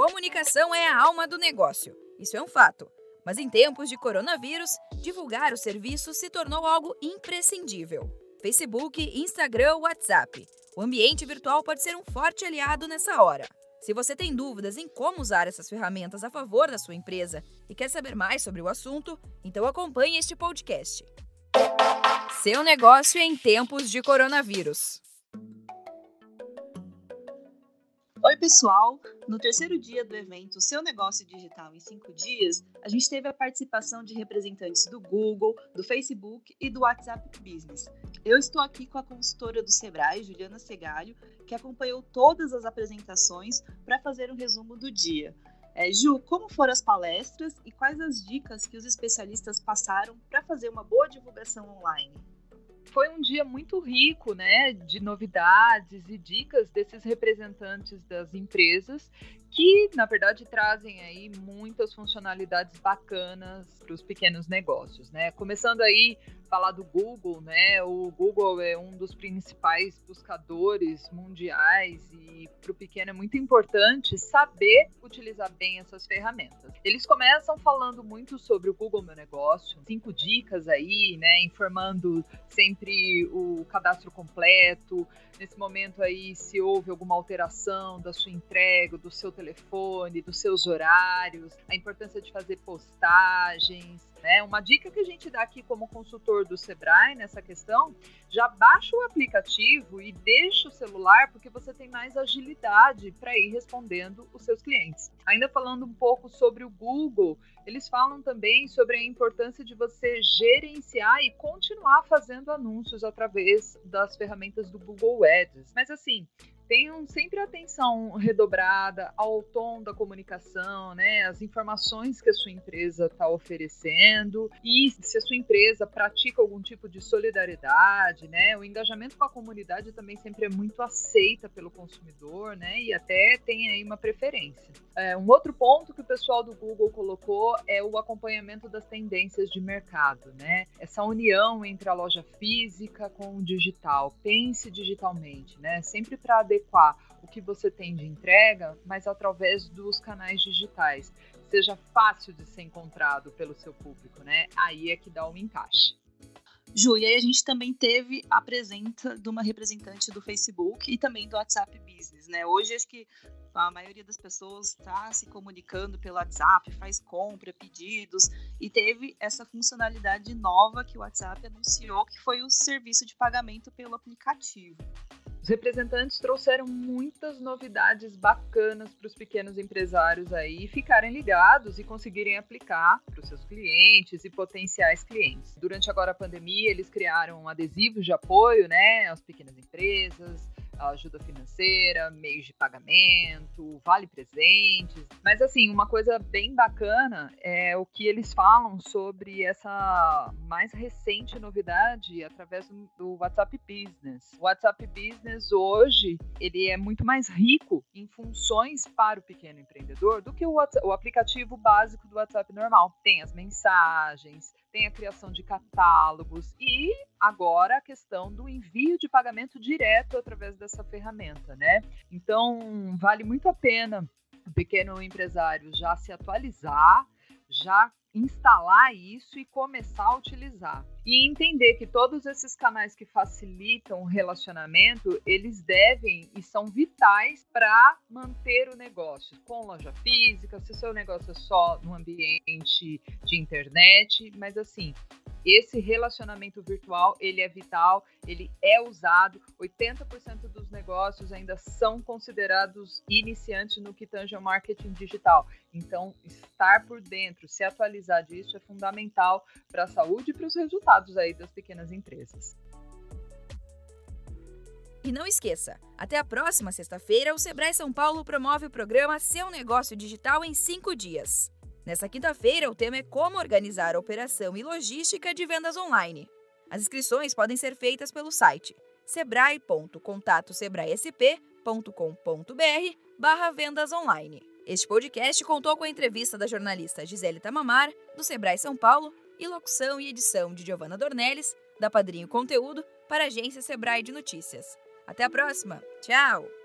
comunicação é a alma do negócio. Isso é um fato. Mas em tempos de coronavírus, divulgar o serviço se tornou algo imprescindível. Facebook, Instagram, WhatsApp. O ambiente virtual pode ser um forte aliado nessa hora. Se você tem dúvidas em como usar essas ferramentas a favor da sua empresa e quer saber mais sobre o assunto, então acompanhe este podcast. Seu negócio em tempos de coronavírus. Pessoal! No terceiro dia do evento Seu Negócio Digital em 5 Dias, a gente teve a participação de representantes do Google, do Facebook e do WhatsApp Business. Eu estou aqui com a consultora do Sebrae, Juliana Segalho, que acompanhou todas as apresentações para fazer um resumo do dia. É, Ju, como foram as palestras e quais as dicas que os especialistas passaram para fazer uma boa divulgação online? Foi um dia muito rico, né, de novidades e dicas desses representantes das empresas que na verdade trazem aí muitas funcionalidades bacanas para os pequenos negócios, né? Começando aí falar do Google, né? O Google é um dos principais buscadores mundiais e para o pequeno é muito importante saber utilizar bem essas ferramentas. Eles começam falando muito sobre o Google Meu Negócio, cinco dicas aí, né? Informando sempre o cadastro completo. Nesse momento aí, se houve alguma alteração da sua entrega, do seu telefone, dos seus horários, a importância de fazer postagens. Né? Uma dica que a gente dá aqui como consultor do Sebrae nessa questão, já baixa o aplicativo e deixa o celular porque você tem mais agilidade para ir respondendo os seus clientes. Ainda falando um pouco sobre o Google, eles falam também sobre a importância de você gerenciar e continuar fazendo anúncios através das ferramentas do Google Ads. Mas assim, tenham sempre atenção redobrada ao tom da comunicação, né? As informações que a sua empresa está oferecendo e se a sua empresa pratica algum tipo de solidariedade, né? O engajamento com a comunidade também sempre é muito aceita pelo consumidor, né? E até tem aí uma preferência. É, um outro ponto que o pessoal do Google colocou é o acompanhamento das tendências de mercado, né? Essa união entre a loja física com o digital. Pense digitalmente, né? Sempre para o que você tem de entrega, mas através dos canais digitais. Seja fácil de ser encontrado pelo seu público, né? Aí é que dá um encaixe. Ju, e aí a gente também teve a presença de uma representante do Facebook e também do WhatsApp Business, né? Hoje acho que a maioria das pessoas está se comunicando pelo WhatsApp, faz compra, pedidos, e teve essa funcionalidade nova que o WhatsApp anunciou, que foi o serviço de pagamento pelo aplicativo. Representantes trouxeram muitas novidades bacanas para os pequenos empresários aí ficarem ligados e conseguirem aplicar para os seus clientes e potenciais clientes. Durante agora a pandemia, eles criaram adesivos de apoio, né, às pequenas empresas, ajuda financeira, meios de pagamento, vale presentes. Mas assim, uma coisa bem bacana é o que eles falam sobre essa mais recente novidade através do WhatsApp Business. O WhatsApp Business hoje, ele é muito mais rico em funções para o pequeno empreendedor do que o, WhatsApp, o aplicativo básico do WhatsApp normal. Tem as mensagens, tem a criação de catálogos e agora a questão do envio de pagamento direto através dessa ferramenta, né? Então, vale muito a pena o pequeno empresário já se atualizar, já instalar isso e começar a utilizar. E entender que todos esses canais que facilitam o relacionamento, eles devem e são vitais para manter o negócio com loja física, se seu negócio é só no ambiente de internet, mas assim, esse relacionamento virtual, ele é vital, ele é usado. 80% dos negócios ainda são considerados iniciantes no que tange ao marketing digital. Então, estar por dentro, se atualizar disso é fundamental para a saúde e para os resultados aí das pequenas empresas. E não esqueça, até a próxima sexta-feira, o Sebrae São Paulo promove o programa Seu Negócio Digital em 5 dias. Nessa quinta-feira, o tema é como organizar a operação e logística de vendas online. As inscrições podem ser feitas pelo site sebrae.contatosebraesp.com.br barra vendas online. Este podcast contou com a entrevista da jornalista Gisele Tamamar, do Sebrae São Paulo, e locução e edição de Giovanna Dornelles, da Padrinho Conteúdo, para a agência Sebrae de Notícias. Até a próxima. Tchau!